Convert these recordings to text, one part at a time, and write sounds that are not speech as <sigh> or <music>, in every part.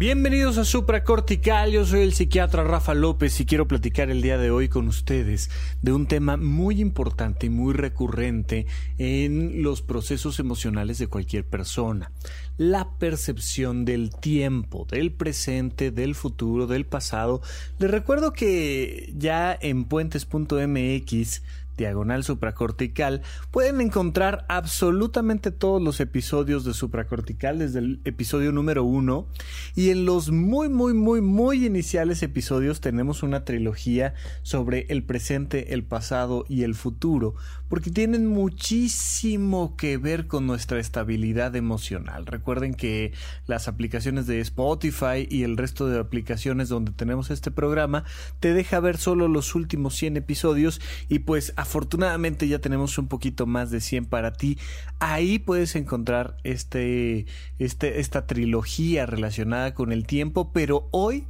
Bienvenidos a Supracortical, yo soy el psiquiatra Rafa López y quiero platicar el día de hoy con ustedes de un tema muy importante y muy recurrente en los procesos emocionales de cualquier persona, la percepción del tiempo, del presente, del futuro, del pasado. Les recuerdo que ya en puentes.mx diagonal supracortical, pueden encontrar absolutamente todos los episodios de supracortical desde el episodio número uno. Y en los muy muy muy muy iniciales episodios tenemos una trilogía sobre el presente, el pasado y el futuro, porque tienen muchísimo que ver con nuestra estabilidad emocional. Recuerden que las aplicaciones de Spotify y el resto de aplicaciones donde tenemos este programa te deja ver solo los últimos 100 episodios y pues afortunadamente ya tenemos un poquito más de 100 para ti. Ahí puedes encontrar este, este, esta trilogía relacionada con el tiempo, pero hoy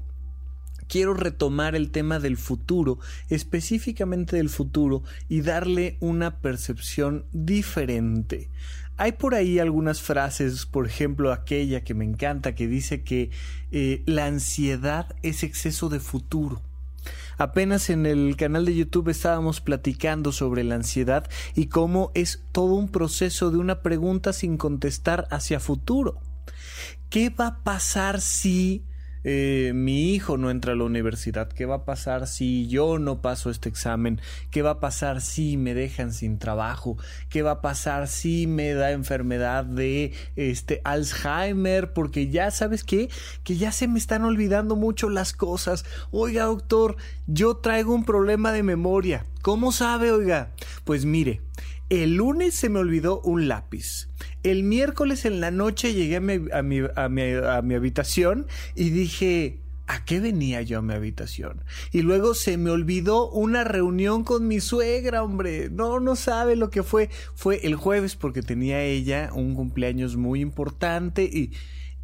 quiero retomar el tema del futuro, específicamente del futuro, y darle una percepción diferente. Hay por ahí algunas frases, por ejemplo aquella que me encanta, que dice que eh, la ansiedad es exceso de futuro. Apenas en el canal de YouTube estábamos platicando sobre la ansiedad y cómo es todo un proceso de una pregunta sin contestar hacia futuro. ¿Qué va a pasar si eh, mi hijo no entra a la universidad? ¿Qué va a pasar si yo no paso este examen? ¿Qué va a pasar si me dejan sin trabajo? ¿Qué va a pasar si me da enfermedad de este Alzheimer? Porque ya sabes qué, que ya se me están olvidando mucho las cosas. Oiga, doctor, yo traigo un problema de memoria. ¿Cómo sabe, oiga? Pues mire, el lunes se me olvidó un lápiz. El miércoles en la noche llegué a mi, habitación y dije, ¿A qué venía yo a mi habitación? Y luego se me olvidó una reunión con mi suegra, hombre. No, no sabe lo que fue. Fue el jueves porque tenía ella un cumpleaños muy importante y,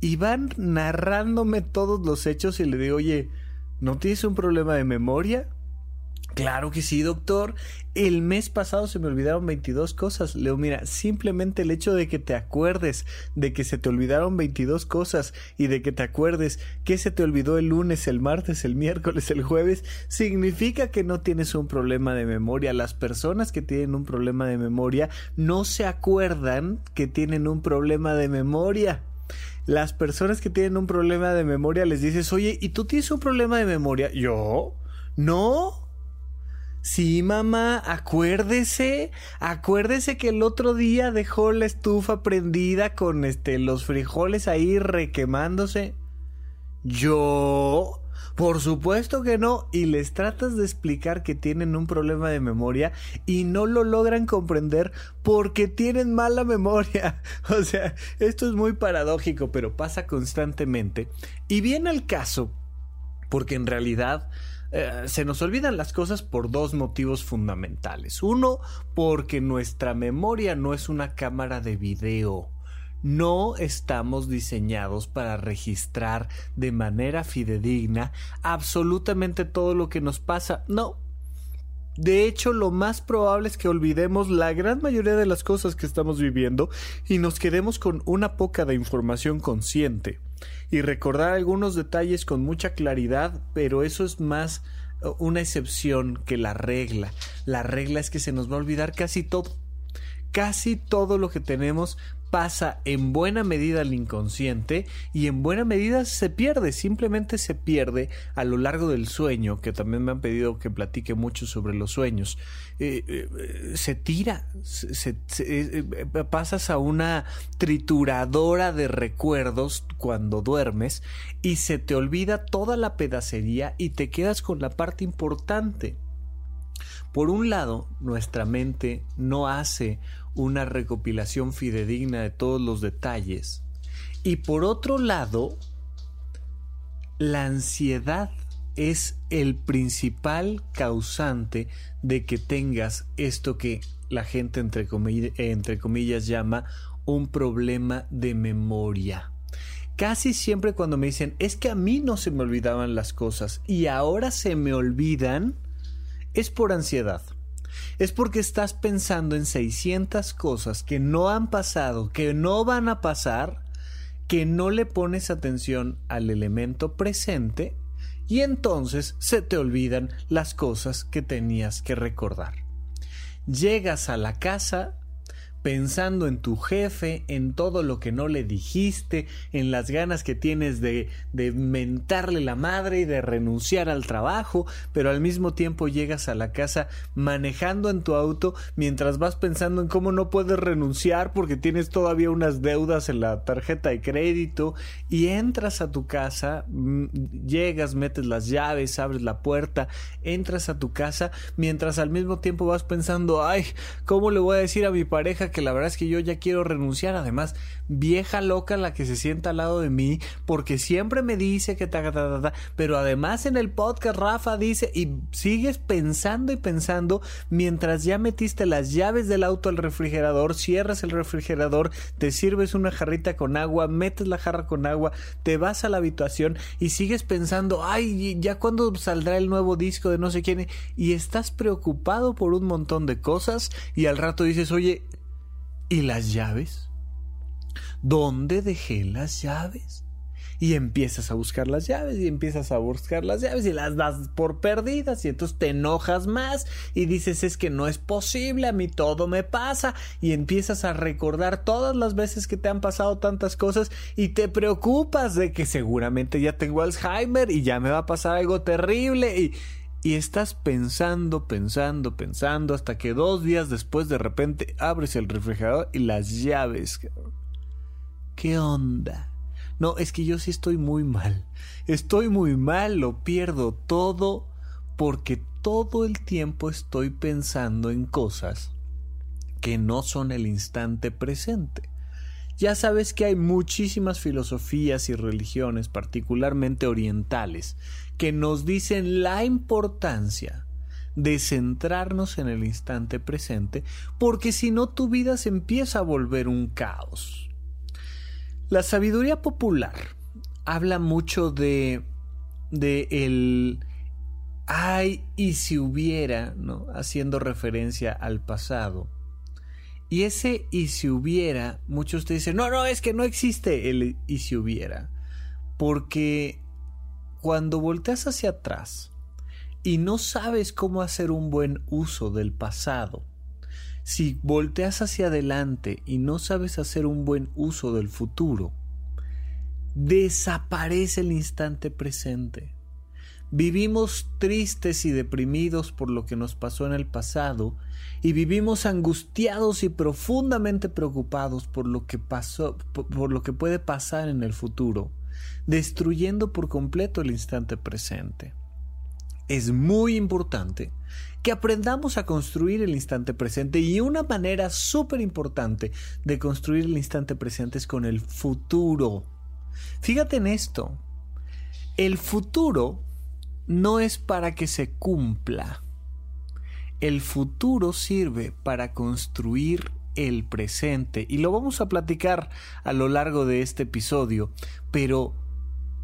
y van narrándome todos los hechos y le digo, oye, ¿no tienes un problema de memoria? Claro que sí, doctor. El mes pasado se me olvidaron 22 cosas. Leo, mira, simplemente el hecho de que te acuerdes de que se te olvidaron 22 cosas y de que te acuerdes que se te olvidó el lunes, el martes, el miércoles, el jueves, significa que no tienes un problema de memoria. Las personas que tienen un problema de memoria no se acuerdan que tienen un problema de memoria las personas que tienen un problema de memoria les dices, oye, ¿y tú tienes un problema de memoria? Yo, no, Sí, mamá, acuérdese, acuérdese que el otro día dejó la estufa prendida con este los frijoles ahí requemándose. Yo, por supuesto que no, y les tratas de explicar que tienen un problema de memoria y no lo logran comprender porque tienen mala memoria. <laughs> O sea, esto es muy paradójico, pero pasa constantemente. Y viene al caso, porque en realidad eh, se nos olvidan las cosas por dos motivos fundamentales. Uno, porque nuestra memoria no es una cámara de video. No estamos diseñados para registrar de manera fidedigna absolutamente todo lo que nos pasa. No, de hecho, lo más probable es que olvidemos la gran mayoría de las cosas que estamos viviendo y nos quedemos con una poca de información consciente y recordar algunos detalles con mucha claridad, pero eso es más uh, una excepción que la regla. La regla es que se nos va a olvidar casi todo. Casi todo lo que tenemos pasa en buena medida al inconsciente y en buena medida se pierde, simplemente se pierde a lo largo del sueño, que también me han pedido que platique mucho sobre los sueños. Eh, eh, se tira, se, eh, pasas a una trituradora de recuerdos cuando duermes y se te olvida toda la pedacería y te quedas con la parte importante. Por un lado, nuestra mente no hace una recopilación fidedigna de todos los detalles. Y por otro lado, la ansiedad es el principal causante de que tengas esto que la gente entre, entre comillas llama un problema de memoria. Casi siempre cuando me dicen es que a mí no se me olvidaban las cosas y ahora se me olvidan, es por ansiedad es porque estás pensando en 600 cosas que no han pasado, que no van a pasar que no le pones atención al elemento presente y entonces se te olvidan las cosas que tenías que recordar. Llegas a la casa pensando en tu jefe, en todo lo que no le dijiste, en las ganas que tienes de, de mentarle la madre y de renunciar al trabajo, pero al mismo tiempo llegas a la casa manejando en tu auto mientras vas pensando en cómo no puedes renunciar porque tienes todavía unas deudas en la tarjeta de crédito y entras a tu casa, mm, llegas, metes las llaves, abres la puerta, entras a tu casa mientras al mismo tiempo vas pensando, ay, ¿cómo le voy a decir a mi pareja que la verdad es que yo ya quiero renunciar. Además, vieja loca la que se sienta al lado de mí, porque siempre me dice que ta, ta, ta, ta, pero además en el podcast Rafa dice y sigues pensando y pensando mientras ya metiste las llaves del auto al refrigerador, cierras el refrigerador, te sirves una jarrita con agua, metes la jarra con agua, te vas a la habitación y sigues pensando, ay, ya cuándo saldrá el nuevo disco de no sé quién y estás preocupado por un montón de cosas y al rato dices, oye, ¿Y las llaves? ¿Dónde dejé las llaves? Y empiezas a buscar las llaves y empiezas a buscar las llaves y las das por perdidas y entonces te enojas más y dices es que no es posible, a mí todo me pasa y empiezas a recordar todas las veces que te han pasado tantas cosas y te preocupas de que seguramente ya tengo Alzheimer y ya me va a pasar algo terrible y, y estás pensando, pensando, pensando, hasta que dos días después de repente abres el refrigerador y las llaves. ¿Qué onda? No, es que yo sí estoy muy mal. Estoy muy mal, lo pierdo todo porque todo el tiempo estoy pensando en cosas que no son el instante presente. Ya sabes que hay muchísimas filosofías y religiones, particularmente orientales, que nos dicen la importancia de centrarnos en el instante presente, porque si no tu vida se empieza a volver un caos. La sabiduría popular habla mucho de de el ay y si hubiera, ¿no? haciendo referencia al pasado. Y ese y si hubiera, muchos te dicen, no, no, es que no existe el y si hubiera. Porque cuando volteas hacia atrás y no sabes cómo hacer un buen uso del pasado, si volteas hacia adelante y no sabes hacer un buen uso del futuro, desaparece el instante presente. Vivimos tristes y deprimidos por lo que nos pasó en el pasado y vivimos angustiados y profundamente preocupados por lo que pasó por lo que puede pasar en el futuro destruyendo por completo el instante presente. Es muy importante que aprendamos a construir el instante presente y una manera súper importante de construir el instante presente es con el futuro. Fíjate en esto. El futuro no es para que se cumpla. El futuro sirve para construir el presente y lo vamos a platicar a lo largo de este episodio, pero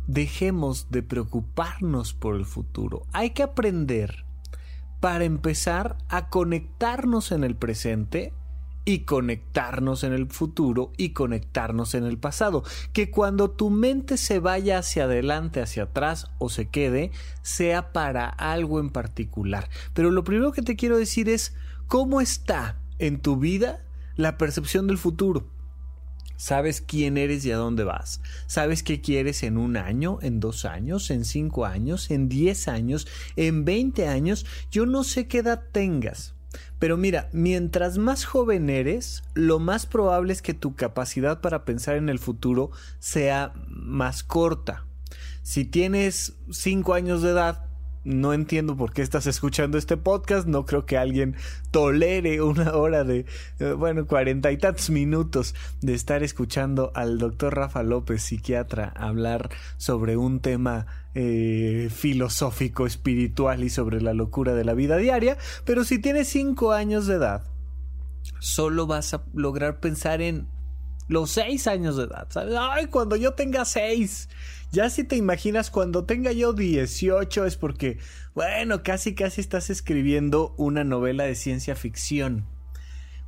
dejemos de preocuparnos por el futuro. Hay que aprender para empezar a conectarnos en el presente y conectarnos en el futuro y conectarnos en el pasado. Que cuando tu mente se vaya hacia adelante, hacia atrás o se quede, sea para algo en particular. Pero lo primero que te quiero decir es cómo está en tu vida la percepción del futuro. Sabes quién eres y a dónde vas. Sabes qué quieres en un año, en dos años, en cinco años, en diez años, en veinte años. Yo no sé qué edad tengas. Pero mira, mientras más joven eres, lo más probable es que tu capacidad para pensar en el futuro sea más corta. Si tienes cinco años de edad, no entiendo por qué estás escuchando este podcast. No creo que alguien tolere una hora de, eh, bueno, cuarenta y tantos minutos de estar escuchando al doctor Rafa López, psiquiatra, hablar sobre un tema eh, filosófico, espiritual y sobre la locura de la vida diaria. Pero si tienes cinco años de edad, solo vas a lograr pensar en los seis años de edad, ¿sabes? Ay, cuando yo tenga seis. Ya si te imaginas cuando tenga yo 18 es porque, bueno, casi casi estás escribiendo una novela de ciencia ficción.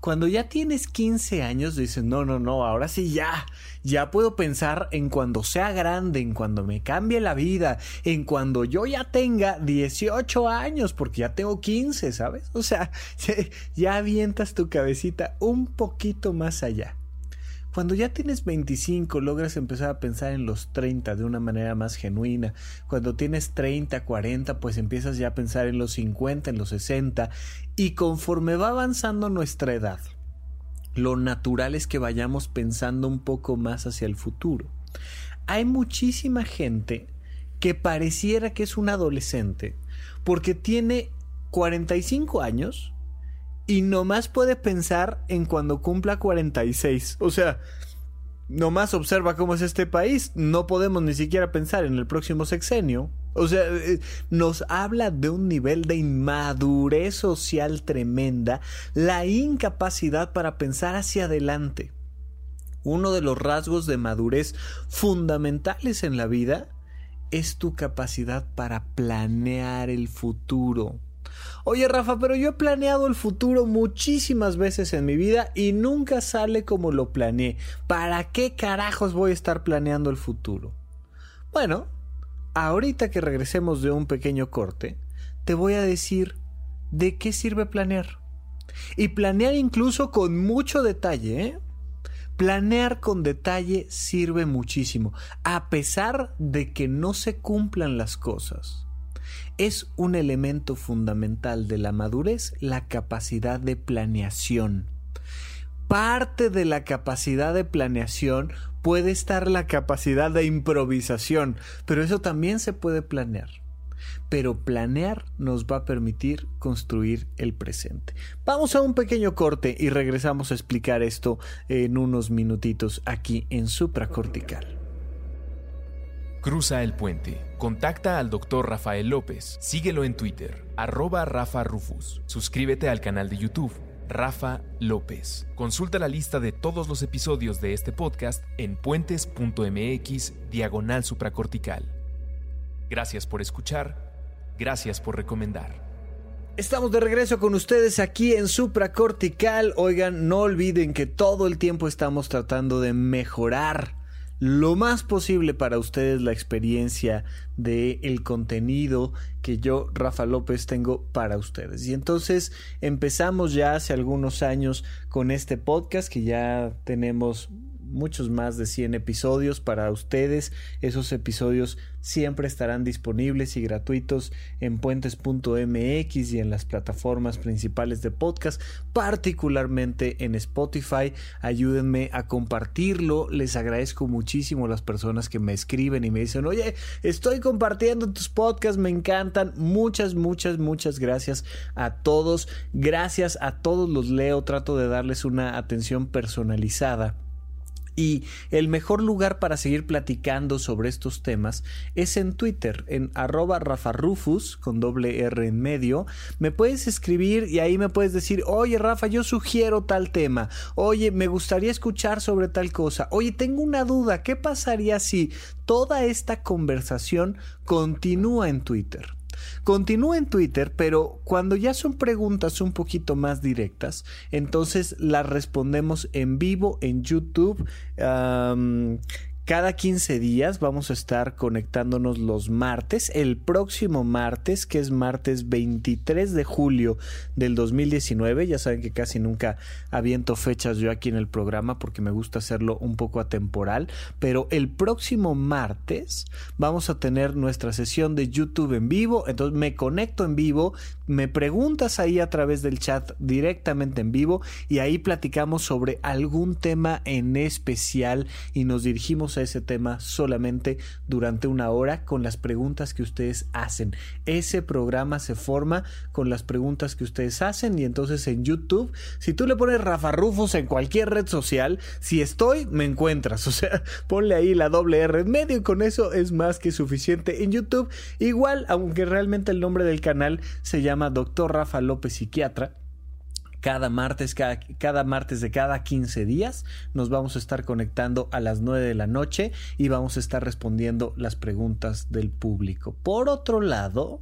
Cuando ya tienes 15 años dices, no, no, no, ahora sí ya, ya puedo pensar en cuando sea grande, en cuando me cambie la vida, en cuando yo ya tenga 18 años, porque ya tengo 15, ¿sabes? O sea, <laughs> ya avientas tu cabecita un poquito más allá. Cuando ya tienes 25 logras empezar a pensar en los 30 de una manera más genuina. Cuando tienes 30, 40 pues empiezas ya a pensar en los 50, en los 60 y conforme va avanzando nuestra edad, lo natural es que vayamos pensando un poco más hacia el futuro. Hay muchísima gente que pareciera que es un adolescente porque tiene 45 años y nomás puede pensar en cuando cumpla 46. O sea, nomás observa cómo es este país. No podemos ni siquiera pensar en el próximo sexenio. O sea, eh, nos habla de un nivel de inmadurez social tremenda, la incapacidad para pensar hacia adelante. Uno de los rasgos de madurez fundamentales en la vida es tu capacidad para planear el futuro. Oye Rafa, pero yo he planeado el futuro muchísimas veces en mi vida y nunca sale como lo planeé. ¿Para qué carajos voy a estar planeando el futuro? Bueno, ahorita que regresemos de un pequeño corte, te voy a decir de qué sirve planear. Y planear incluso con mucho detalle, ¿eh? Planear con detalle sirve muchísimo, a pesar de que no se cumplan las cosas es un elemento fundamental de la madurez la capacidad de planeación. Parte de la capacidad de planeación puede estar la capacidad de improvisación, pero eso también se puede planear. Pero planear nos va a permitir construir el presente. Vamos a un pequeño corte y regresamos a explicar esto en unos minutitos aquí en supracortical. Cruza el puente. Contacta al Dr. Rafael López. Síguelo en Twitter, arroba Rafa Rufus. Suscríbete al canal de YouTube, Rafa López. Consulta la lista de todos los episodios de este podcast en puentes.mx diagonal supracortical. Gracias por escuchar. Gracias por recomendar. Estamos de regreso con ustedes aquí en Supracortical. Oigan, no olviden que todo el tiempo estamos tratando de mejorar lo más posible para ustedes la experiencia de el contenido que yo, Rafa López, tengo para ustedes. Y entonces empezamos ya hace algunos años con este podcast que ya tenemos muchos más de 100 episodios para ustedes. Esos episodios siempre estarán disponibles y gratuitos en puentes.mx y en las plataformas principales de podcast, particularmente en Spotify. Ayúdenme a compartirlo. Les agradezco muchísimo a las personas que me escriben y me dicen, oye, estoy compartiendo tus podcasts, me encantan. Muchas, muchas, muchas gracias a todos. Gracias a todos los leo. Trato de darles una atención personalizada y el mejor lugar para seguir platicando sobre estos temas es en Twitter, en arroba rafarufus, con doble R en medio. Me puedes escribir y ahí me puedes decir, oye Rafa, yo sugiero tal tema. Oye, me gustaría escuchar sobre tal cosa. Oye, tengo una duda. ¿Qué pasaría si toda esta conversación continúa en Twitter? Continúa en Twitter, pero cuando ya son preguntas un poquito más directas, entonces las respondemos en vivo en YouTube. Cada 15 días vamos a estar conectándonos los martes. El próximo martes, que es martes 23 de julio del 2019, ya saben que casi nunca aviento fechas yo aquí en el programa porque me gusta hacerlo un poco atemporal, pero el próximo martes vamos a tener nuestra sesión de YouTube en vivo, entonces me conecto en vivo, me preguntas ahí a través del chat directamente en vivo y ahí platicamos sobre algún tema en especial y nos dirigimos a ese tema solamente durante una hora con las preguntas que ustedes hacen. Ese programa se forma con las preguntas que ustedes hacen y entonces en YouTube, si tú le pones Rafa Rufus en cualquier red social, si estoy, me encuentras. <laughs> O sea, ponle ahí la doble R en medio y con eso es más que suficiente en YouTube. Igual, aunque realmente el nombre del canal se llama Doctor Rafa López Psiquiatra. Cada martes, cada, cada, martes de cada 15 días nos vamos a estar conectando a las 9 de la noche y vamos a estar respondiendo las preguntas del público. Por otro lado,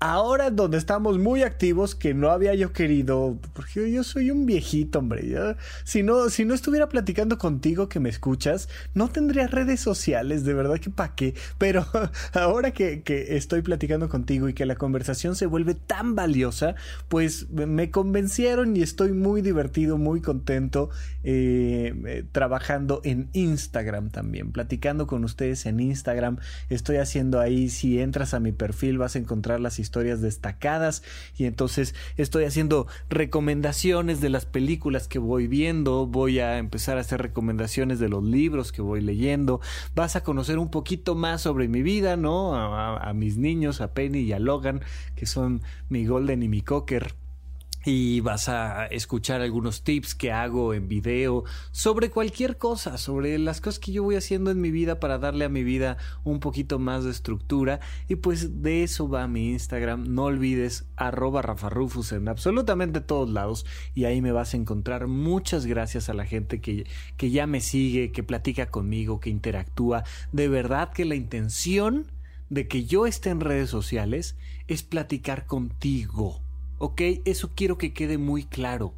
ahora donde estamos muy activos, que no había yo querido, porque yo soy un viejito, hombre. si, no, si no estuviera platicando contigo que me escuchas, no tendría redes sociales, de verdad que pa' qué. Pero <laughs> ahora que, que estoy platicando contigo y que la conversación se vuelve tan valiosa, pues me convencieron y estoy muy divertido, muy contento eh, eh, trabajando en Instagram también, platicando con ustedes en Instagram. Estoy haciendo ahí, si entras a mi perfil vas a encontrar las historias destacadas y entonces estoy haciendo recomendaciones de las películas que voy viendo, voy a empezar a hacer recomendaciones de los libros que voy leyendo, vas a conocer un poquito más sobre mi vida, ¿no? A, a mis niños, a Penny y a Logan, que son mi Golden y mi Cocker y vas a escuchar algunos tips que hago en video sobre cualquier cosa, sobre las cosas que yo voy haciendo en mi vida para darle a mi vida un poquito más de estructura. Y pues de eso va mi Instagram, no olvides arroba rafarufus en absolutamente todos lados. Y ahí me vas a encontrar. Muchas gracias a la gente que, que ya me sigue, que platica conmigo, que interactúa, de verdad que la intención de que yo esté en redes sociales es platicar contigo ¿ok? Eso quiero que quede muy claro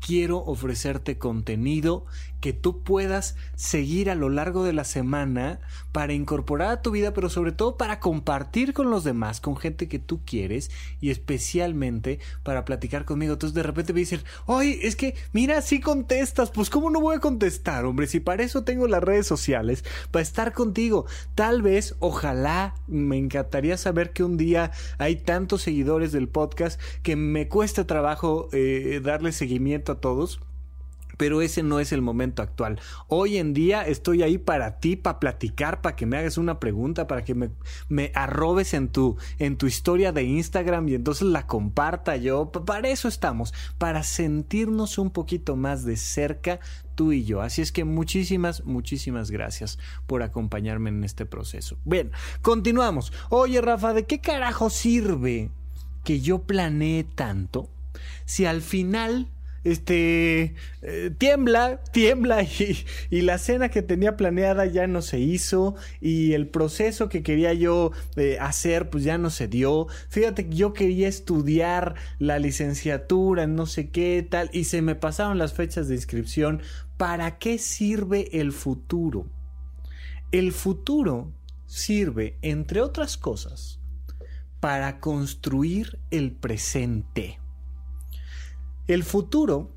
quiero ofrecerte contenido que tú puedas seguir a lo largo de la semana para incorporar a tu vida, pero sobre todo para compartir con los demás, con gente que tú quieres y especialmente para platicar conmigo. Entonces de repente me dicen, oye, es que mira, si contestas, pues ¿cómo no voy a contestar, hombre? Si para eso tengo las redes sociales, para estar contigo. Tal vez, ojalá, me encantaría saber que un día hay tantos seguidores del podcast que me cuesta trabajo eh, darle seguimiento a todos pero ese no es el momento actual. Hoy en día estoy ahí para ti, para platicar, para que me hagas una pregunta, para que me, me arrobes en tu, en tu historia de Instagram y entonces la comparta yo. Para eso estamos, para sentirnos un poquito más de cerca tú y yo. Así es que muchísimas, muchísimas gracias por acompañarme en este proceso. Bien, continuamos. Oye, Rafa, ¿de qué carajo sirve que yo planee tanto si al final este eh, tiembla, tiembla <laughs> y, la cena que tenía planeada ya no se hizo y el proceso que quería yo eh, hacer pues ya no se dio. Fíjate que yo quería estudiar la licenciatura en no sé qué tal y se me pasaron las fechas de inscripción. ¿Para qué sirve el futuro? El futuro sirve, entre otras cosas, para construir el presente. El futuro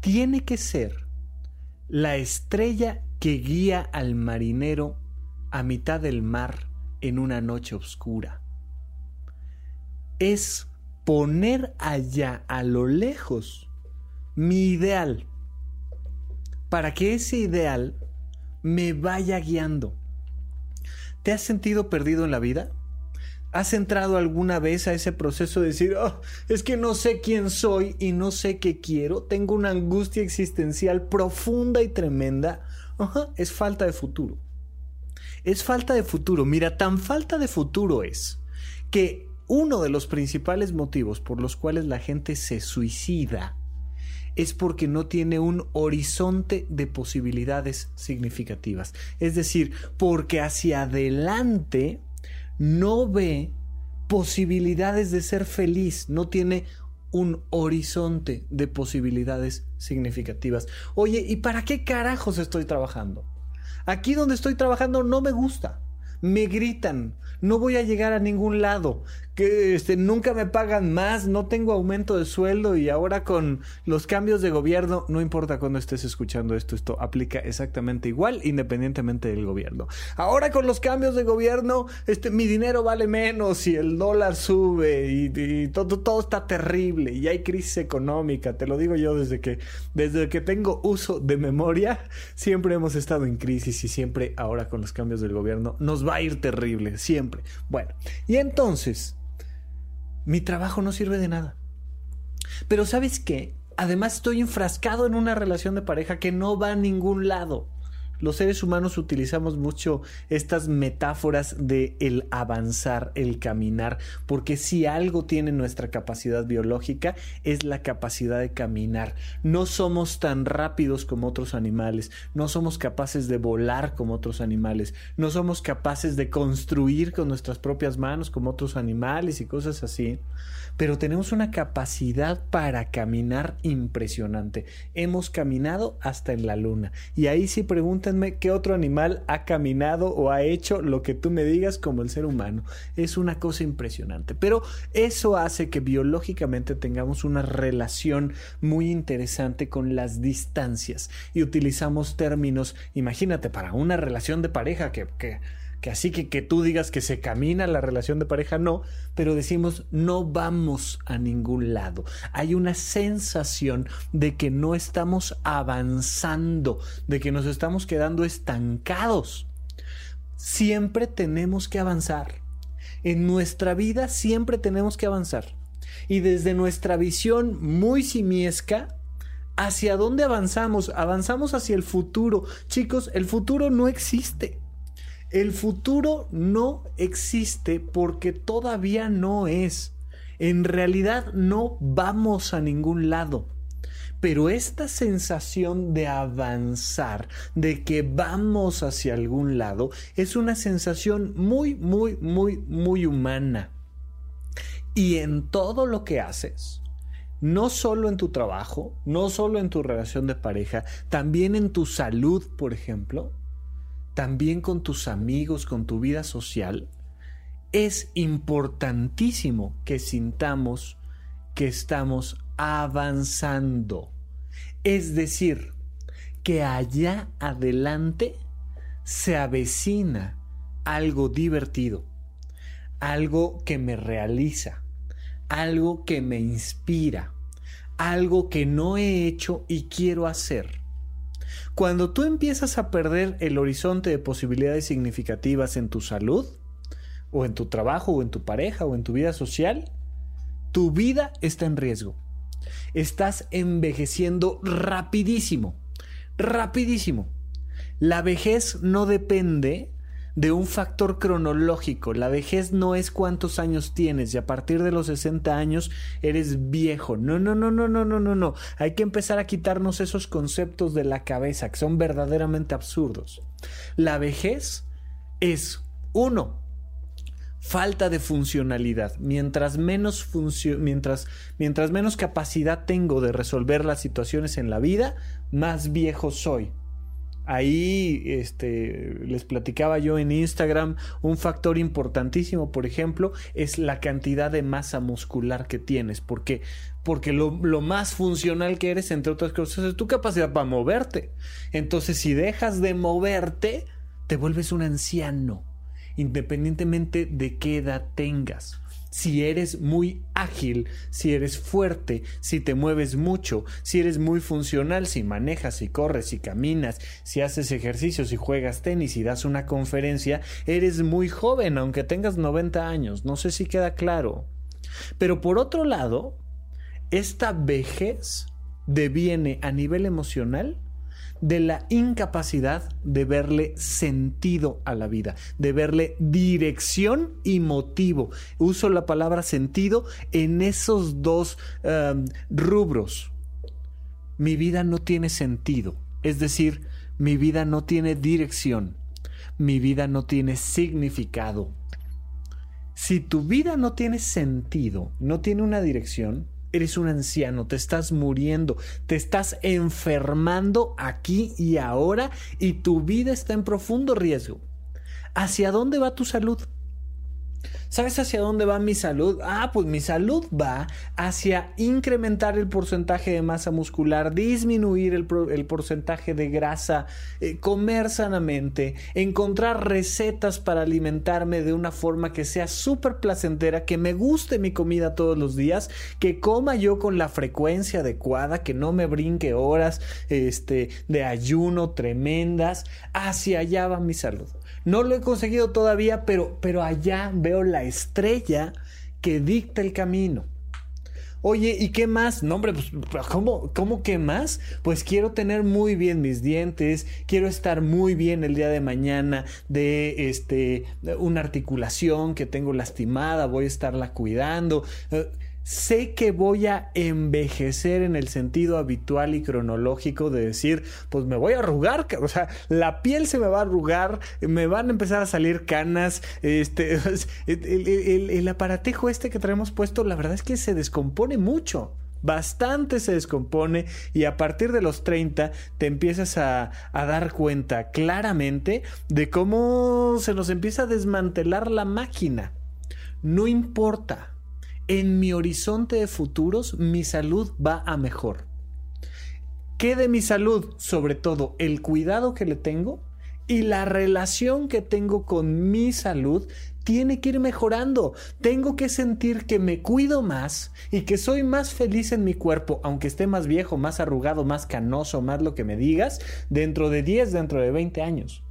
tiene que ser la estrella que guía al marinero a mitad del mar en una noche oscura. Es poner allá a lo lejos mi ideal para que ese ideal me vaya guiando. ¿Te has sentido perdido en la vida? ¿Has entrado alguna vez a ese proceso de decir, oh, es que no sé quién soy y no sé qué quiero? Tengo una angustia existencial profunda y tremenda. es falta de futuro. Es falta de futuro. Mira, tan falta de futuro es que uno de los principales motivos por los cuales la gente se suicida es porque no tiene un horizonte de posibilidades significativas. Es decir, porque hacia adelante no ve posibilidades de ser feliz, no tiene un horizonte de posibilidades significativas. Oye, ¿y para qué carajos estoy trabajando? Aquí donde estoy trabajando no me gusta. Me gritan, no voy a llegar a ningún lado que este, nunca me pagan más, no tengo aumento de sueldo y ahora con los cambios de gobierno, no importa cuando estés escuchando esto, esto aplica exactamente igual independientemente del gobierno. Ahora con los cambios de gobierno, este, mi dinero vale menos y el dólar sube y, todo, todo está terrible y hay crisis económica, te lo digo yo desde que, desde que tengo uso de memoria, siempre hemos estado en crisis y siempre ahora con los cambios del gobierno nos va a ir terrible, siempre. Bueno, y entonces mi trabajo no sirve de nada. Pero ¿sabes qué? Además estoy enfrascado en una relación de pareja que no va a ningún lado. Los seres humanos utilizamos mucho estas metáforas de el avanzar, el caminar, porque si algo tiene nuestra capacidad biológica es la capacidad de caminar. No somos tan rápidos como otros animales, no somos capaces de volar como otros animales, no somos capaces de construir con nuestras propias manos como otros animales y cosas así, pero tenemos una capacidad para caminar impresionante. Hemos caminado hasta en la luna y ahí sí qué otro animal ha caminado o ha hecho lo que tú me digas como el ser humano. Es una cosa impresionante, pero eso hace que biológicamente tengamos una relación muy interesante con las distancias y utilizamos términos, imagínate, para una relación de pareja que que así que que tú digas que se camina la relación de pareja, no, pero decimos no vamos a ningún lado. Hay una sensación de que no estamos avanzando, de que nos estamos quedando estancados. Siempre tenemos que avanzar. En nuestra vida siempre tenemos que avanzar. Y desde nuestra visión muy simiesca, ¿hacia dónde avanzamos? Avanzamos hacia el futuro. Chicos, el futuro no existe. El futuro no existe porque todavía no es. En realidad no vamos a ningún lado. Pero esta sensación de avanzar, de que vamos hacia algún lado, es una sensación muy, muy, muy, muy humana. Y en todo lo que haces, no solo en tu trabajo, no solo en tu relación de pareja, también en tu salud, por ejemplo, también con tus amigos, con tu vida social, es importantísimo que sintamos que estamos avanzando. Es decir, que allá adelante se avecina algo divertido, algo que me realiza, algo que me inspira, algo que no he hecho y quiero hacer. Cuando tú empiezas a perder el horizonte de posibilidades significativas en tu salud, o en tu trabajo, o en tu pareja, o en tu vida social, tu vida está en riesgo. Estás envejeciendo rapidísimo, rapidísimo. La vejez no depende de un factor cronológico. La vejez no es cuántos años tienes y a partir de los 60 años eres viejo. No, no, no, no, no, no, no, no. Hay que empezar a quitarnos esos conceptos de la cabeza que son verdaderamente absurdos. La vejez es uno, falta de funcionalidad. Mientras menos, mientras, mientras menos capacidad tengo de resolver las situaciones en la vida, más viejo soy. Ahí este, les platicaba yo en Instagram, un factor importantísimo, por ejemplo, es la cantidad de masa muscular que tienes. ¿Por qué? Porque lo, lo más funcional que eres, entre otras cosas, es tu capacidad para moverte. Entonces, si dejas de moverte, te vuelves un anciano, independientemente de qué edad tengas si eres muy ágil, si eres fuerte, si te mueves mucho, si eres muy funcional, si manejas, si corres, si caminas, si haces ejercicios, si juegas tenis, y das una conferencia, eres muy joven aunque tengas 90 años. No sé si queda claro. Pero por otro lado, esta vejez deviene a nivel emocional de la incapacidad de verle sentido a la vida, de verle dirección y motivo. Uso la palabra sentido en esos dos um, rubros. Mi vida no tiene sentido, es decir, mi vida no tiene dirección, mi vida no tiene significado. Si tu vida no tiene sentido, no tiene una dirección, eres un anciano, te estás muriendo, te estás enfermando aquí y ahora y tu vida está en profundo riesgo. ¿Hacia dónde va tu salud? ¿Sabes hacia dónde va mi salud? Ah, pues mi salud va hacia incrementar el porcentaje de masa muscular, disminuir el, porcentaje de grasa, eh, comer sanamente, encontrar recetas para alimentarme de una forma que sea súper placentera, que me guste mi comida todos los días, que coma yo con la frecuencia adecuada, que no me brinque horas este, de ayuno tremendas. Hacia allá va mi salud. No lo he conseguido todavía, pero, pero allá veo la estrella que dicta el camino. Oye, ¿y qué más? No, hombre, pues, ¿cómo, ¿cómo qué más? Pues quiero tener muy bien mis dientes, quiero estar muy bien el día de mañana de este, una articulación que tengo lastimada, voy a estarla cuidando. Eh, sé que voy a envejecer en el sentido habitual y cronológico de decir, pues me voy a arrugar, o sea, la piel se me va a arrugar, me van a empezar a salir canas, este, <laughs> el, aparatejo este que traemos puesto, la verdad es que se descompone mucho bastante se descompone y a partir de los 30 te empiezas a, a, dar cuenta claramente de cómo se nos empieza a desmantelar la máquina. No importa, en mi horizonte de futuros mi salud va a mejor. ¿Qué de mi salud? Sobre todo el cuidado que le tengo y la relación que tengo con mi salud tiene que ir mejorando. Tengo que sentir que me cuido más y que soy más feliz en mi cuerpo, aunque esté más viejo, más arrugado, más canoso, más lo que me digas, dentro de 10, dentro de 20 años.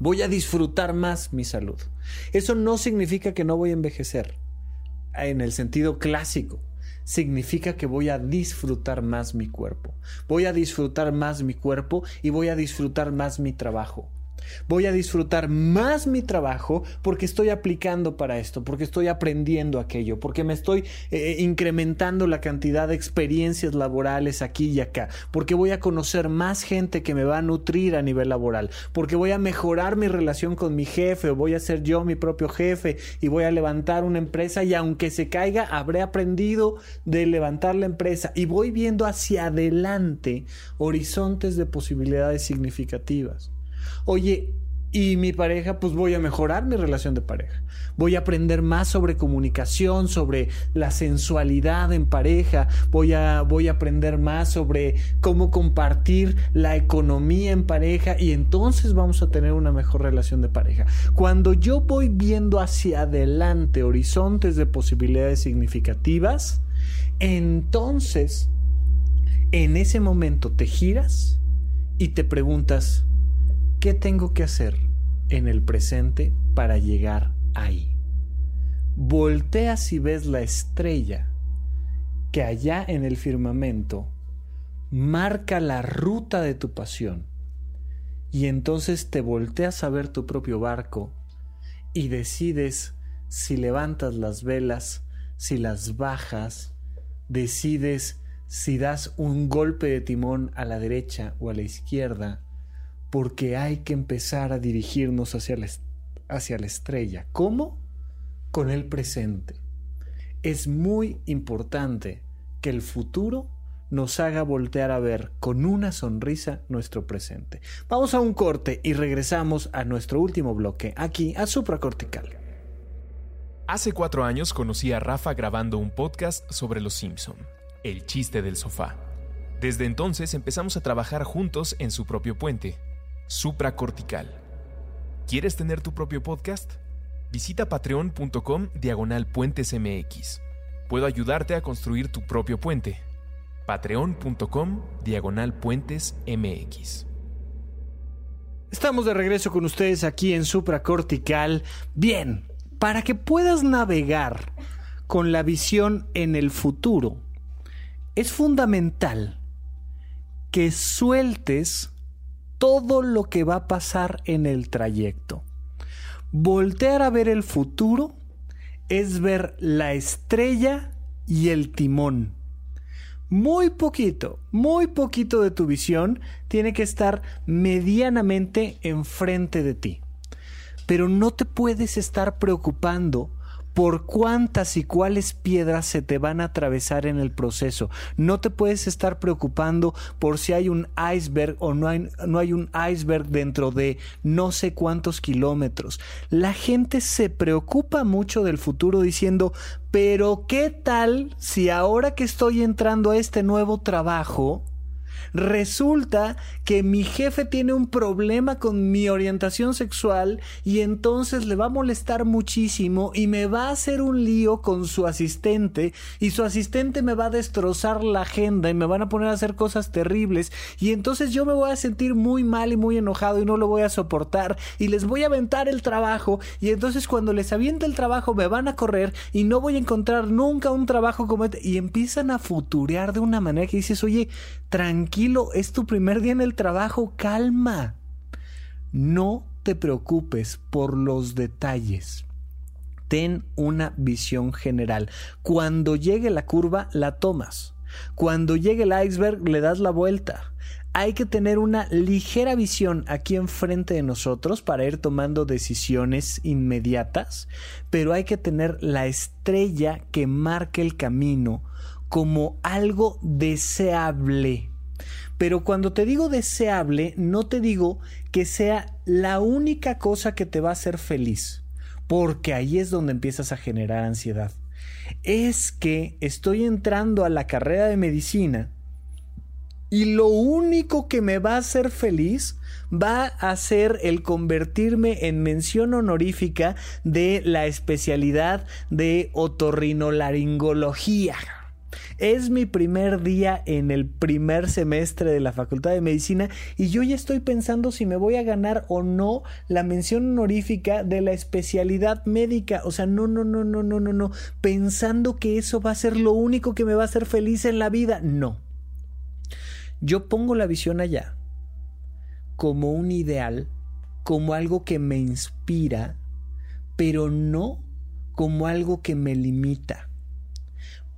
Voy a disfrutar más mi salud. Eso no significa que no voy a envejecer en el sentido clásico. Significa que voy a disfrutar más mi cuerpo. Voy a disfrutar más mi cuerpo y voy a disfrutar más mi trabajo. Voy a disfrutar más mi trabajo porque estoy aplicando para esto, porque estoy aprendiendo aquello, porque me estoy eh, incrementando la cantidad de experiencias laborales aquí y acá, porque voy a conocer más gente que me va a nutrir a nivel laboral, porque voy a mejorar mi relación con mi jefe o voy a ser yo mi propio jefe y voy a levantar una empresa y aunque se caiga habré aprendido de levantar la empresa y voy viendo hacia adelante horizontes de posibilidades significativas. Oye, y mi pareja, pues voy a mejorar mi relación de pareja. Voy a aprender más sobre comunicación, sobre la sensualidad en pareja. Voy a, voy a aprender más sobre cómo compartir la economía en pareja y entonces vamos a tener una mejor relación de pareja. Cuando yo voy viendo hacia adelante horizontes de posibilidades significativas, entonces en ese momento te giras y te preguntas, ¿Qué tengo que hacer en el presente para llegar ahí? Volteas y ves la estrella que allá en el firmamento marca la ruta de tu pasión. Y entonces te volteas a ver tu propio barco y decides si levantas las velas, si las bajas, decides si das un golpe de timón a la derecha o a la izquierda, porque hay que empezar a dirigirnos hacia la, hacia la estrella. ¿Cómo? Con el presente. Es muy importante que el futuro nos haga voltear a ver con una sonrisa nuestro presente. Vamos a un corte y regresamos a nuestro último bloque, aquí a Supracortical. Hace cuatro años conocí a Rafa grabando un podcast sobre los Simpson, El chiste del sofá. Desde entonces empezamos a trabajar juntos en su propio puente, supracortical. ¿Quieres tener tu propio podcast? Visita patreon.com diagonal puentes mx. Puedo ayudarte a construir tu propio puente. Patreon.com diagonal puentes mx. Estamos de regreso con ustedes aquí en Supracortical. Bien, para que puedas navegar con la visión en el futuro, es fundamental que sueltes todo lo que va a pasar en el trayecto. Voltear a ver el futuro es ver la estrella y el timón. Muy poquito, muy poquito de tu visión tiene que estar medianamente enfrente de ti. Pero no te puedes estar preocupando por cuántas y cuáles piedras se te van a atravesar en el proceso. No te puedes estar preocupando por si hay un iceberg o no hay, no hay un iceberg dentro de no sé cuántos kilómetros. La gente se preocupa mucho del futuro diciendo, pero ¿qué tal si ahora que estoy entrando a este nuevo trabajo, Resulta que mi jefe tiene un problema con mi orientación sexual y entonces le va a molestar muchísimo y me va a hacer un lío con su asistente y su asistente me va a destrozar la agenda y me van a poner a hacer cosas terribles y entonces yo me voy a sentir muy mal y muy enojado y no lo voy a soportar y les voy a aventar el trabajo y entonces cuando les aviente el trabajo me van a correr y no voy a encontrar nunca un trabajo como este y empiezan a futurear de una manera que dices, oye, tranquilo, es tu primer día en el trabajo, calma. No te preocupes por los detalles. Ten una visión general. Cuando llegue la curva, la tomas. Cuando llegue el iceberg, le das la vuelta. Hay que tener una ligera visión aquí enfrente de nosotros para ir tomando decisiones inmediatas, pero hay que tener la estrella que marque el camino como algo deseable. Pero cuando te digo deseable, no te digo que sea la única cosa que te va a hacer feliz, porque ahí es donde empiezas a generar ansiedad. Es que estoy entrando a la carrera de medicina y lo único que me va a hacer feliz va a ser el convertirme en mención honorífica de la especialidad de otorrinolaringología. Es mi primer día en el primer semestre de la Facultad de Medicina y yo ya estoy pensando si me voy a ganar o no la mención honorífica de la especialidad médica. O sea, no, no, no, no, no, no, no. Pensando que eso va a ser lo único que me va a hacer feliz en la vida. No. Yo pongo la visión allá como un ideal, como algo que me inspira, pero no como algo que me limita.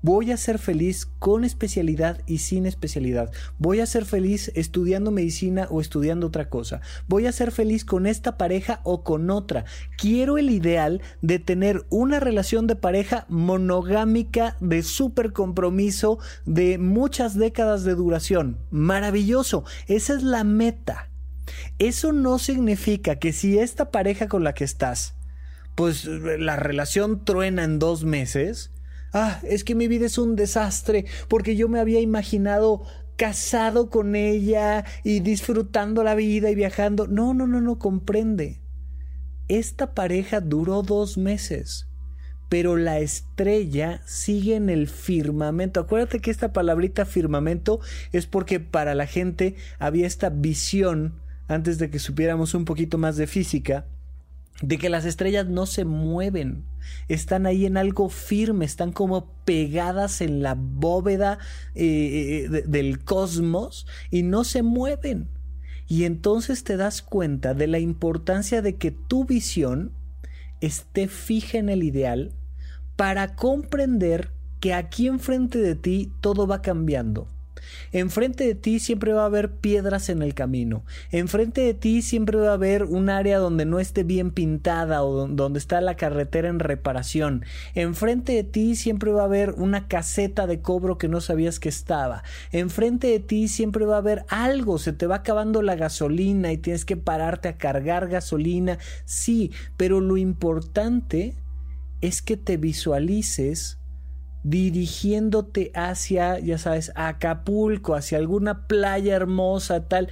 Voy a ser feliz con especialidad y sin especialidad. Voy a ser feliz estudiando medicina o estudiando otra cosa. Voy a ser feliz con esta pareja o con otra. Quiero el ideal de tener una relación de pareja monogámica, de súper compromiso, de muchas décadas de duración. Maravilloso. Esa es la meta. Eso no significa que si esta pareja con la que estás, pues la relación truena en dos meses, ah, es que mi vida es un desastre porque yo me había imaginado casado con ella y disfrutando la vida y viajando. No, no, no, no comprende. Esta pareja duró dos meses, pero la estrella sigue en el firmamento. Acuérdate que esta palabrita firmamento es porque para la gente había esta visión, antes de que supiéramos un poquito más de física, de que las estrellas no se mueven, están ahí en algo firme, están como pegadas en la bóveda eh, eh, del cosmos y no se mueven. Y entonces te das cuenta de la importancia de que tu visión esté fija en el ideal para comprender que aquí enfrente de ti todo va cambiando Enfrente de ti siempre va a haber piedras en el camino. Enfrente de ti siempre va a haber un área donde no esté bien pintada o donde está la carretera en reparación. Enfrente de ti siempre va a haber una caseta de cobro que no sabías que estaba. Enfrente de ti siempre va a haber algo, se te va acabando la gasolina y tienes que pararte a cargar gasolina. Sí, pero lo importante es que te visualices dirigiéndote hacia, ya sabes, Acapulco, hacia alguna playa hermosa, tal.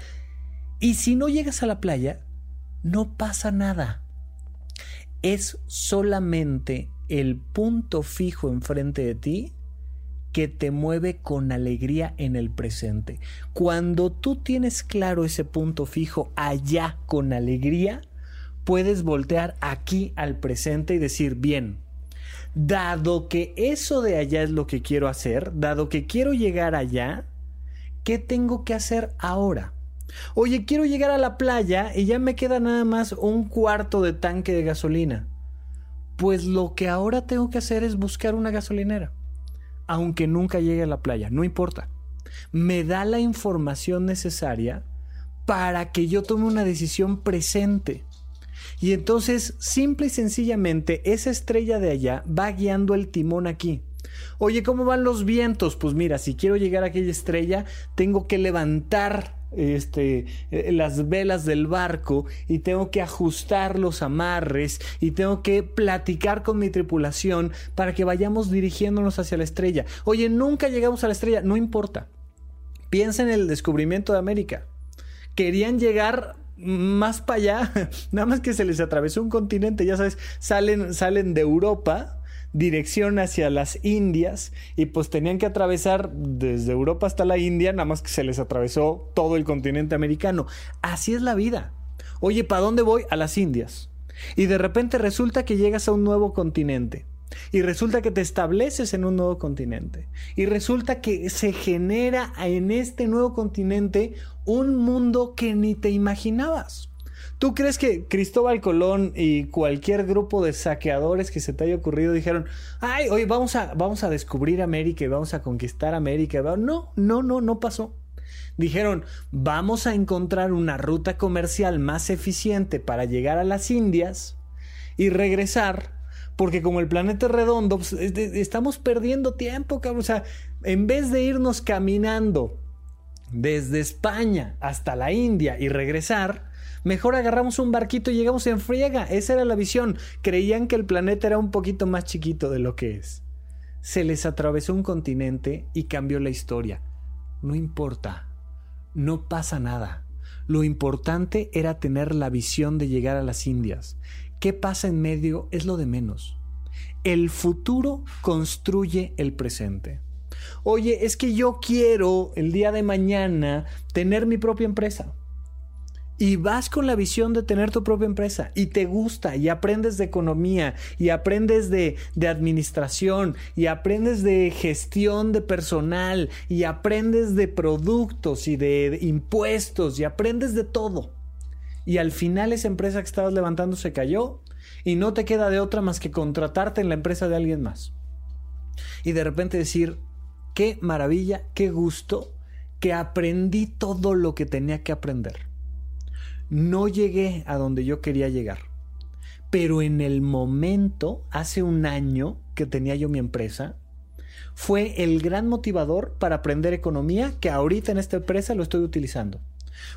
Y si no llegas a la playa, no pasa nada. Es solamente el punto fijo enfrente de ti que te mueve con alegría en el presente. Cuando tú tienes claro ese punto fijo allá con alegría, puedes voltear aquí al presente y decir, bien, dado que eso de allá es lo que quiero hacer, dado que quiero llegar allá, ¿qué tengo que hacer ahora? Oye, quiero llegar a la playa y ya me queda nada más un cuarto de tanque de gasolina. Pues lo que ahora tengo que hacer es buscar una gasolinera. Aunque nunca llegue a la playa, no importa. Me da la información necesaria para que yo tome una decisión presente. Y entonces, simple y sencillamente, esa estrella de allá va guiando el timón aquí. Oye, ¿cómo van los vientos? Pues mira, si quiero llegar a aquella estrella, tengo que levantar este, eh, las velas del barco y tengo que ajustar los amarres y tengo que platicar con mi tripulación para que vayamos dirigiéndonos hacia la estrella. Oye, nunca llegamos a la estrella, no importa. Piensa en el descubrimiento de América. Querían llegar más para allá, <laughs> nada más que se les atravesó un continente, ya sabes, salen, salen de Europa dirección hacia las Indias y pues tenían que atravesar desde Europa hasta la India, nada más que se les atravesó todo el continente americano. Así es la vida. Oye, ¿para dónde voy? A las Indias. Y de repente resulta que llegas a un nuevo continente. Y resulta que te estableces en un nuevo continente. Y resulta que se genera en este nuevo continente un mundo que ni te imaginabas. ¿Tú crees que Cristóbal Colón y cualquier grupo de saqueadores que se te haya ocurrido dijeron, ay, oye, vamos a, vamos a descubrir América y vamos a conquistar América? No, no, no, no pasó. Dijeron, vamos a encontrar una ruta comercial más eficiente para llegar a las Indias y regresar porque como el planeta es redondo, pues, estamos perdiendo tiempo, cabrón. O sea, en vez de irnos caminando desde España hasta la India y regresar, mejor agarramos un barquito y llegamos en friega. Esa era la visión. Creían que el planeta era un poquito más chiquito de lo que es. Se les atravesó un continente y cambió la historia. No importa. No pasa nada. Lo importante era tener la visión de llegar a las Indias. ¿Qué pasa en medio? Es lo de menos. El futuro construye el presente. Oye, es que yo quiero el día de mañana tener mi propia empresa y vas con la visión de tener tu propia empresa y te gusta y aprendes de economía y aprendes de, administración y aprendes de gestión de personal y aprendes de productos y de impuestos y aprendes de todo. Y al final esa empresa que estabas levantando se cayó y no te queda de otra más que contratarte en la empresa de alguien más. Y de repente decir, qué maravilla, qué gusto que aprendí todo lo que tenía que aprender no llegué a donde yo quería llegar. Pero en el momento, hace un año que tenía yo mi empresa, fue el gran motivador para aprender economía que ahorita en esta empresa lo estoy utilizando.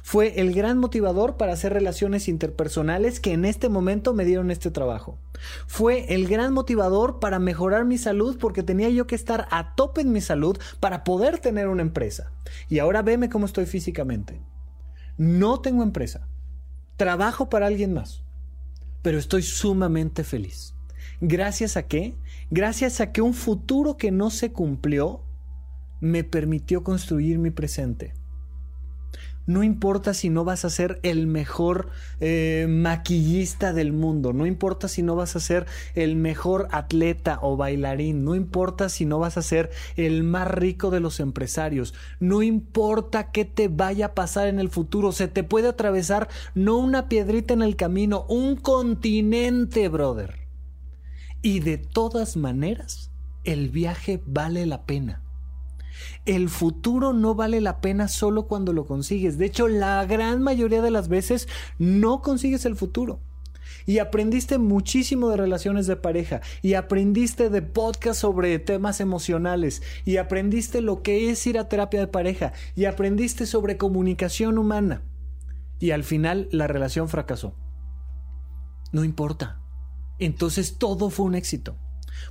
Fue el gran motivador para hacer relaciones interpersonales que en este momento me dieron este trabajo. Fue el gran motivador para mejorar mi salud porque tenía yo que estar a tope en mi salud para poder tener una empresa. Y ahora veme cómo estoy físicamente. No tengo empresa. Trabajo para alguien más, pero estoy sumamente feliz. ¿Gracias a qué? Gracias a que un futuro que no se cumplió me permitió construir mi presente. No importa si no vas a ser el mejor eh, maquillista del mundo, no importa si no vas a ser el mejor atleta o bailarín, no importa si no vas a ser el más rico de los empresarios, no importa qué te vaya a pasar en el futuro, se te puede atravesar no una piedrita en el camino, un continente, brother. Y de todas maneras, el viaje vale la pena. El futuro no vale la pena solo cuando lo consigues. De hecho, la gran mayoría de las veces no consigues el futuro. Y aprendiste muchísimo de relaciones de pareja. Y aprendiste de podcast sobre temas emocionales. Y aprendiste lo que es ir a terapia de pareja. Y aprendiste sobre comunicación humana. Y al final la relación fracasó. No importa. Entonces todo fue un éxito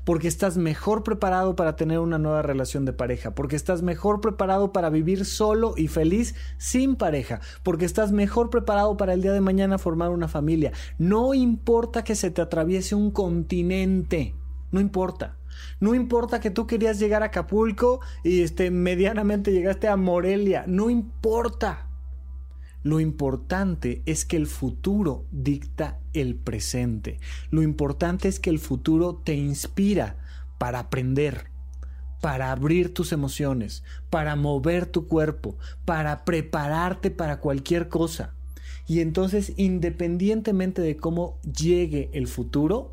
porque estás mejor preparado para tener una nueva relación de pareja, porque estás mejor preparado para vivir solo y feliz sin pareja, porque estás mejor preparado para el día de mañana formar una familia. No importa que se te atraviese un continente, no importa. No importa que tú querías llegar a Acapulco y este, medianamente llegaste a Morelia, no importa. Lo importante es que el futuro dicta el presente. Lo importante es que el futuro te inspira para aprender, para abrir tus emociones, para mover tu cuerpo, para prepararte para cualquier cosa. Y entonces, independientemente de cómo llegue el futuro,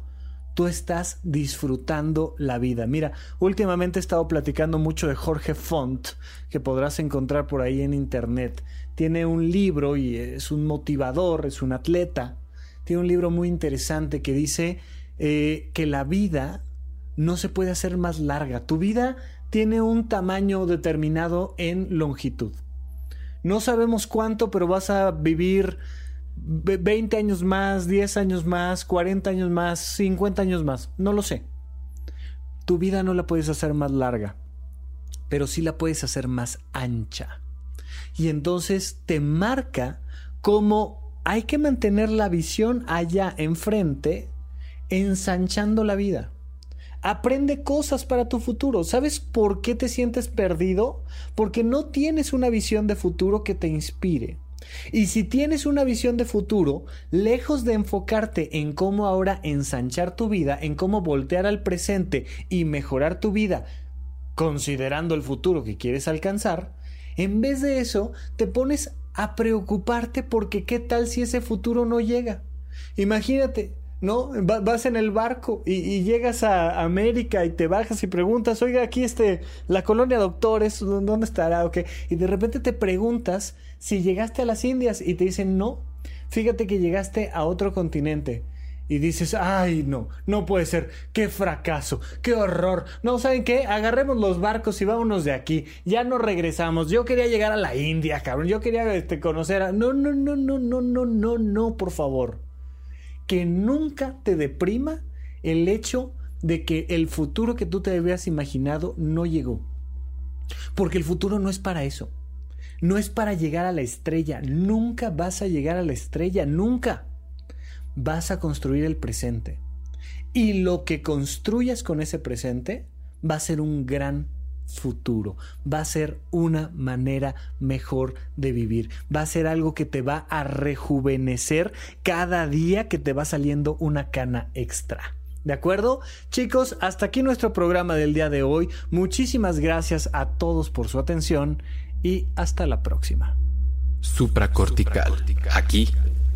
tú estás disfrutando la vida. Mira, últimamente he estado platicando mucho de Jorge Font, que podrás encontrar por ahí en internet tiene un libro y es un motivador, es un atleta. Tiene un libro muy interesante que dice eh, que la vida no se puede hacer más larga. Tu vida tiene un tamaño determinado en longitud. No sabemos cuánto, pero vas a vivir 20 años más, 10 años más, 40 años más, 50 años más. No lo sé. Tu vida no la puedes hacer más larga, pero sí la puedes hacer más ancha. Y entonces te marca cómo hay que mantener la visión allá enfrente, ensanchando la vida. Aprende cosas para tu futuro. ¿Sabes por qué te sientes perdido? Porque no tienes una visión de futuro que te inspire. Y si tienes una visión de futuro, lejos de enfocarte en cómo ahora ensanchar tu vida, en cómo voltear al presente y mejorar tu vida, considerando el futuro que quieres alcanzar, en vez de eso te pones a preocuparte porque qué tal si ese futuro no llega. Imagínate, ¿no? Vas en el barco y, llegas a América y te bajas y preguntas, oiga, aquí este, la colonia doctores, ¿dónde estará? Okay. Y de repente te preguntas si llegaste a las Indias y te dicen, no, fíjate que llegaste a otro continente. Y dices, ay, no, no puede ser, qué fracaso, qué horror. No, ¿saben qué? Agarremos los barcos y vámonos de aquí. Ya no regresamos. Yo quería llegar a la India, cabrón. Yo quería este, conocer a... No, no, no, no, no, no, no, no, por favor que nunca te deprima el hecho de que el futuro que tú te habías imaginado no llegó. Porque el futuro no es para eso. No es para llegar a la estrella. Nunca vas a llegar a la estrella. Nunca. Vas a construir el presente. Y lo que construyas con ese presente va a ser un gran futuro. Va a ser una manera mejor de vivir. Va a ser algo que te va a rejuvenecer cada día que te va saliendo una cana extra. ¿De acuerdo? Chicos, hasta aquí nuestro programa del día de hoy. Muchísimas gracias a todos por su atención y hasta la próxima. Supracortical. Aquí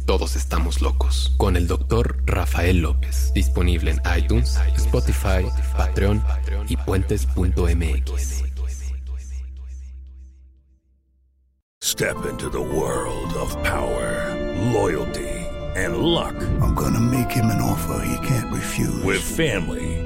todos estamos locos. Con el doctor Rafael López. Disponible en iTunes, Spotify, Patreon y puentes.mx. Step into the world of power, loyalty, and luck. I'm gonna make him an offer he can't refuse. With family,